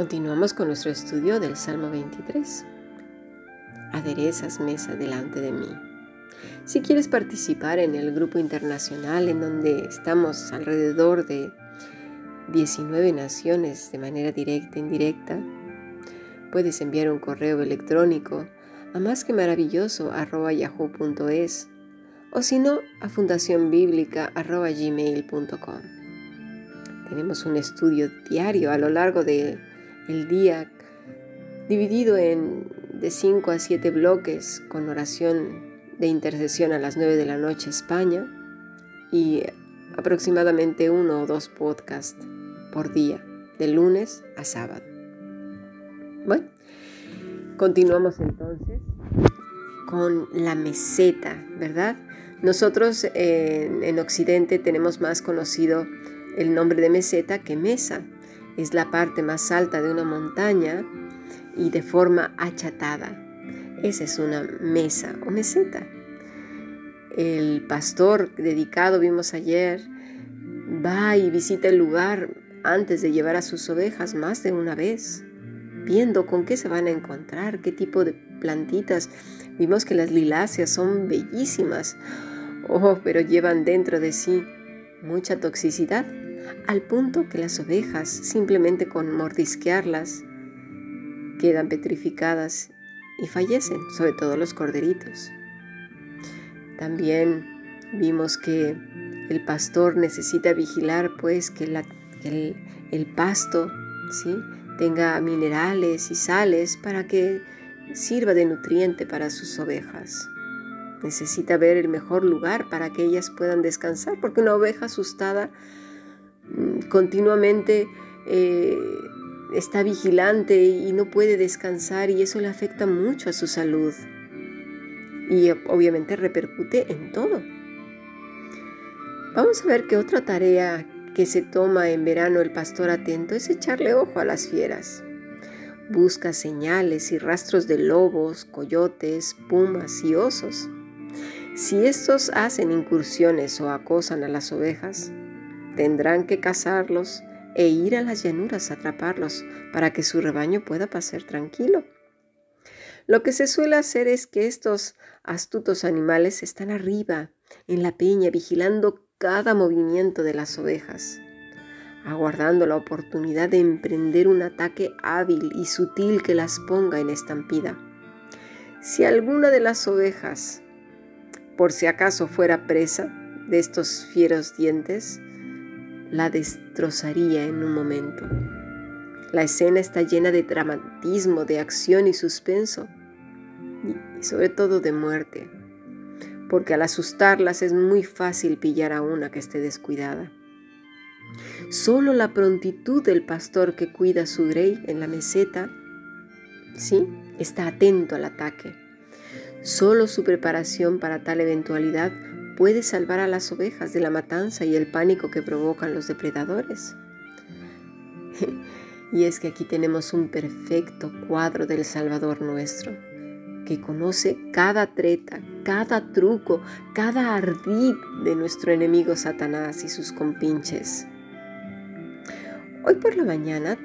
Continuamos con nuestro estudio del Salmo 23. Aderezas mesa delante de mí. Si quieres participar en el grupo internacional en donde estamos alrededor de 19 naciones de manera directa e indirecta, puedes enviar un correo electrónico a más que maravilloso yahoo.es o si no a fundacionbiblica.gmail.com. Tenemos un estudio diario a lo largo de el día dividido en de 5 a 7 bloques con oración de intercesión a las 9 de la noche España y aproximadamente uno o dos podcasts por día, de lunes a sábado. Bueno, continuamos entonces con la meseta, ¿verdad? Nosotros en, en Occidente tenemos más conocido el nombre de meseta que mesa es la parte más alta de una montaña y de forma achatada. Esa es una mesa o meseta. El pastor dedicado, vimos ayer, va y visita el lugar antes de llevar a sus ovejas más de una vez, viendo con qué se van a encontrar, qué tipo de plantitas. Vimos que las liláceas son bellísimas, oh, pero llevan dentro de sí mucha toxicidad al punto que las ovejas, simplemente con mordisquearlas, quedan petrificadas y fallecen, sobre todo los corderitos. También vimos que el pastor necesita vigilar pues que, el, pasto tenga minerales y sales para que sirva de nutriente para sus ovejas. Necesita ver el mejor lugar para que ellas puedan descansar, porque una oveja asustada continuamente eh, está vigilante y no puede descansar y eso le afecta mucho a su salud y obviamente repercute en todo. Vamos a ver que otra tarea que se toma en verano el pastor atento es echarle ojo a las fieras. Busca señales y rastros de lobos, coyotes, pumas y osos. Si estos hacen incursiones o acosan a las ovejas, Tendrán que cazarlos e ir a las llanuras a atraparlos para que su rebaño pueda pasar tranquilo. Lo que se suele hacer es que estos astutos animales están arriba, en la peña, vigilando cada movimiento de las ovejas, aguardando la oportunidad de emprender un ataque hábil y sutil que las ponga en estampida. Si alguna de las ovejas, por si acaso fuera presa de estos fieros dientes, la destrozaría en un momento. La escena está llena de dramatismo, de acción y suspenso, y sobre todo de muerte, porque al asustarlas es muy fácil pillar a una que esté descuidada. Solo la prontitud del pastor que cuida su grey en la meseta, sí, está atento al ataque. Solo su preparación para tal eventualidad puede salvar a las ovejas de la matanza y el pánico que provocan los depredadores. y es que aquí tenemos un perfecto cuadro del Salvador nuestro, que conoce cada treta, cada truco, cada ardid de nuestro enemigo Satanás y sus compinches. Hoy por la mañana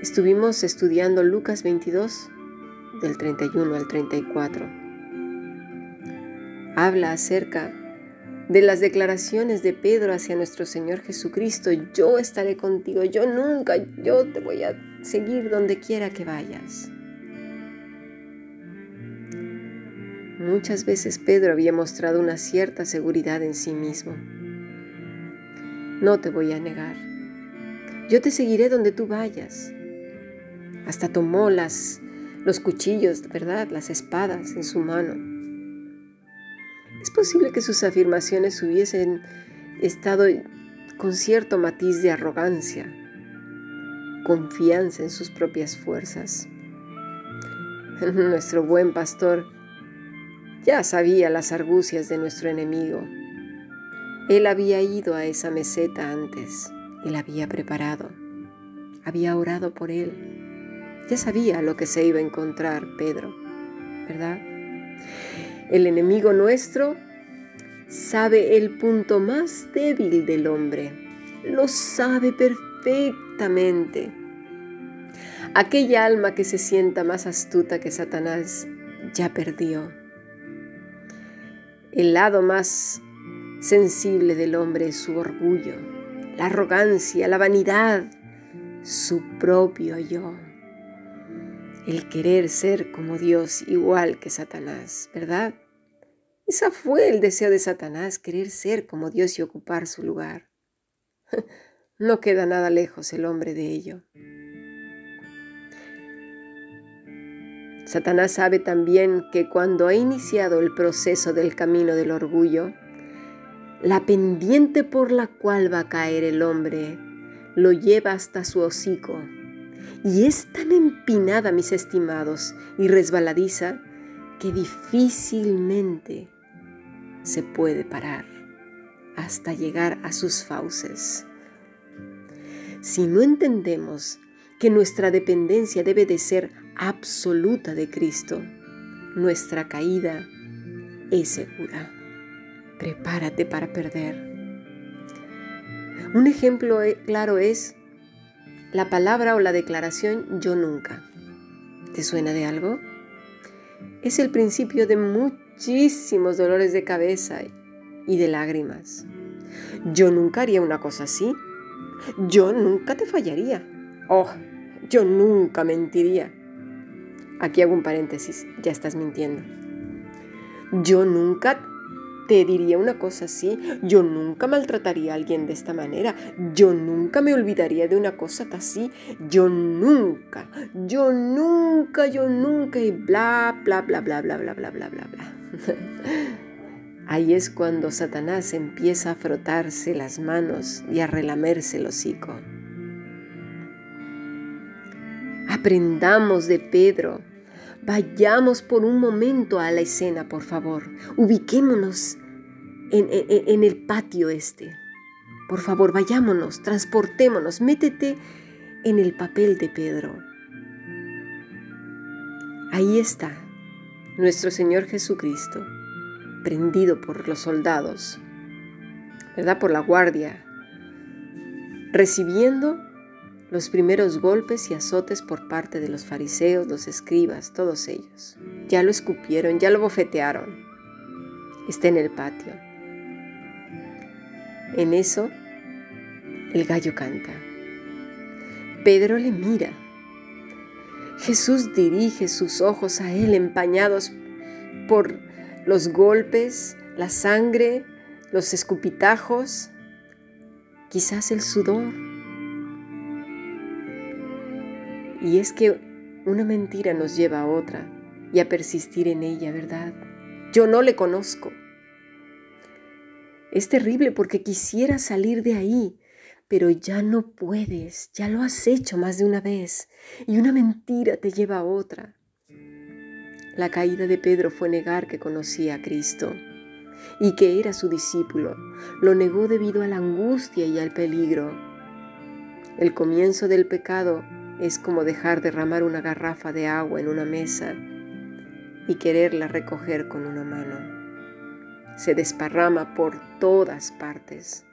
estuvimos estudiando Lucas 22, del 31 al 34. Habla acerca de las declaraciones de Pedro hacia nuestro Señor Jesucristo, yo estaré contigo, yo nunca, yo te voy a seguir donde quiera que vayas. Muchas veces Pedro había mostrado una cierta seguridad en sí mismo. No te voy a negar. Yo te seguiré donde tú vayas. Hasta tomó las, los cuchillos, ¿verdad? Las espadas en su mano es posible que sus afirmaciones hubiesen estado con cierto matiz de arrogancia, confianza en sus propias fuerzas. Nuestro buen pastor ya sabía las argucias de nuestro enemigo. Él había ido a esa meseta antes la había preparado. Había orado por él. Ya sabía lo que se iba a encontrar Pedro, ¿verdad? El enemigo nuestro sabe el punto más débil del hombre. Lo sabe perfectamente. Aquella alma que se sienta más astuta que Satanás ya perdió. El lado más sensible del hombre es su orgullo, la arrogancia, la vanidad, su propio yo. El querer ser como Dios igual que Satanás, ¿verdad? Esa fue el deseo de Satanás, querer ser como Dios y ocupar su lugar. No queda nada lejos el hombre de ello. Satanás sabe también que cuando ha iniciado el proceso del camino del orgullo, la pendiente por la cual va a caer el hombre lo lleva hasta su hocico. Y es tan empinada, mis estimados, y resbaladiza, que difícilmente se puede parar hasta llegar a sus fauces. Si no entendemos que nuestra dependencia debe de ser absoluta de Cristo, nuestra caída es segura. Prepárate para perder. Un ejemplo eh, claro es la palabra o la declaración yo nunca. ¿Te suena de algo? Es el principio de muchísimos dolores de cabeza y de lágrimas. Yo nunca haría una cosa así. Yo nunca te fallaría. Oh, yo nunca mentiría. Aquí hago un paréntesis, ya estás mintiendo. Yo nunca te diría una cosa así, yo nunca maltrataría a alguien de esta manera, yo nunca me olvidaría de una cosa así, yo nunca, yo nunca, yo nunca y bla, bla, bla, bla, bla, bla, bla, bla, bla, bla. Ahí es cuando Satanás empieza a frotarse las manos y a relamerse el hocico. Aprendamos de Pedro Vayamos por un momento a la escena, por favor. Ubiquémonos en, el patio este. Por favor, vayámonos, transportémonos, métete en el papel de Pedro. Ahí está nuestro Señor Jesucristo, prendido por los soldados, ¿verdad? Por la guardia, recibiendo los primeros golpes y azotes por parte de los fariseos, los escribas, todos ellos. Ya lo escupieron, ya lo bofetearon. Está en el patio. En eso, el gallo canta. Pedro le mira. Jesús dirige sus ojos a él empañados por los golpes, la sangre, los escupitajos, quizás el sudor Y es que una mentira nos lleva a otra y a persistir en ella, ¿verdad? Yo no le conozco. Es terrible porque quisiera salir de ahí, pero ya no puedes, ya lo has hecho más de una vez y una mentira te lleva a otra. La caída de Pedro fue negar que conocía a Cristo y que era su discípulo. Lo negó debido a la angustia y al peligro. El comienzo del pecado es como dejar derramar una garrafa de agua en una mesa y quererla recoger con una mano. Se desparrama por todas partes.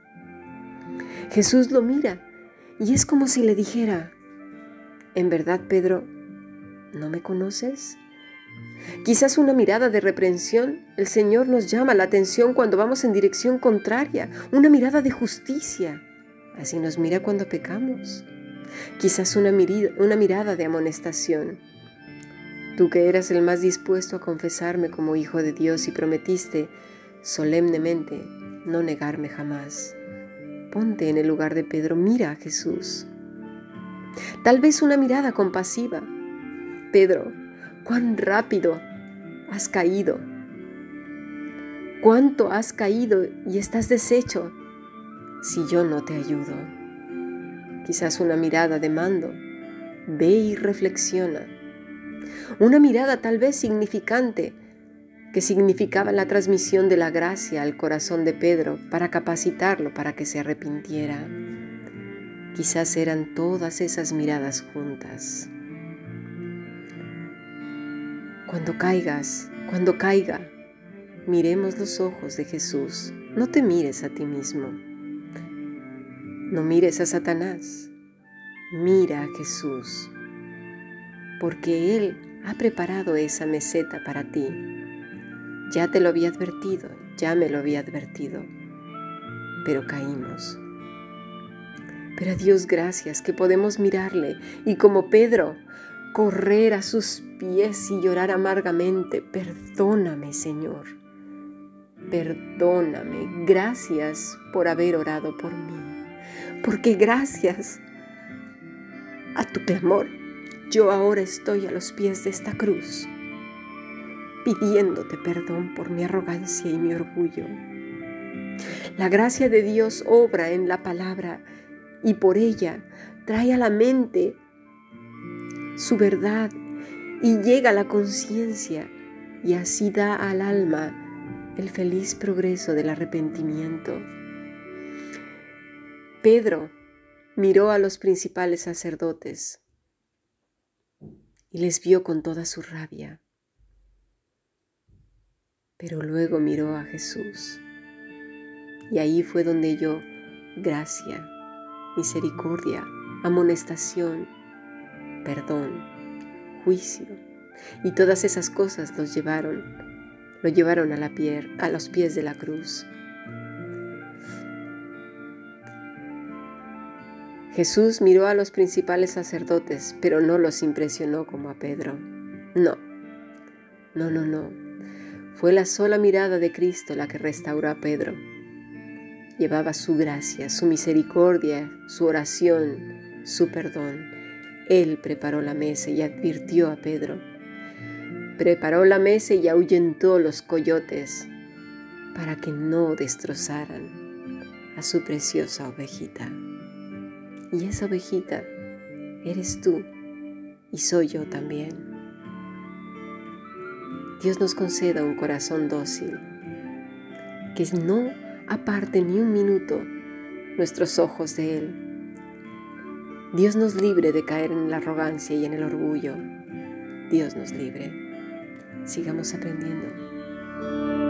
Jesús lo mira y es como si le dijera, ¿en verdad, Pedro, no me conoces? Quizás una mirada de reprensión, el Señor nos llama la atención cuando vamos en dirección contraria, una mirada de justicia. Así nos mira cuando pecamos quizás una, una mirada de amonestación. Tú que eras el más dispuesto a confesarme como hijo de Dios y prometiste solemnemente no negarme jamás. Ponte en el lugar de Pedro, mira a Jesús. Tal vez una mirada compasiva. Pedro, cuán rápido has caído. Cuánto has caído y estás deshecho si yo no te ayudo quizás una mirada de mando. Ve y reflexiona. Una mirada tal vez significante que significaba la transmisión de la gracia al corazón de Pedro para capacitarlo para que se arrepintiera. Quizás eran todas esas miradas juntas. Cuando caigas, cuando caiga, miremos los ojos de Jesús. No te mires a ti mismo. No mires a Satanás, mira a Jesús. porque Él ha preparado esa meseta para ti. Ya te lo había advertido, ya me lo había advertido, pero caímos. Pero a Dios gracias que podemos mirarle y como Pedro, correr a sus pies y llorar amargamente, perdóname Señor, perdóname, gracias por haber orado por mí, porque gracias a tu clamor yo ahora estoy a los pies de esta cruz, pidiéndote perdón por mi arrogancia y mi orgullo. La gracia de Dios obra en la palabra y por ella trae a la mente su verdad y llega a la conciencia y así da al alma el feliz progreso del arrepentimiento. Pedro miró a los principales sacerdotes y les vio con toda su rabia, pero luego miró a Jesús y ahí fue donde yo gracia, misericordia, amonestación, perdón, juicio. Y todas esas cosas los llevaron, lo llevaron a, la pier, a los pies de la cruz. Jesús miró a los principales sacerdotes, pero no los impresionó como a Pedro. No, no, no, no. Fue la sola mirada de Cristo la que restauró a Pedro. Llevaba su gracia, su misericordia, su oración, su perdón. Él preparó la mesa y advirtió a Pedro. Preparó la mesa y ahuyentó los coyotes para que no destrozaran a su preciosa ovejita. Y esa ovejita eres tú y soy yo también. Dios nos conceda un corazón dócil, que no aparte ni un minuto nuestros ojos de Él Dios nos libre de caer en la arrogancia y en el orgullo. Dios nos libre. Sigamos aprendiendo.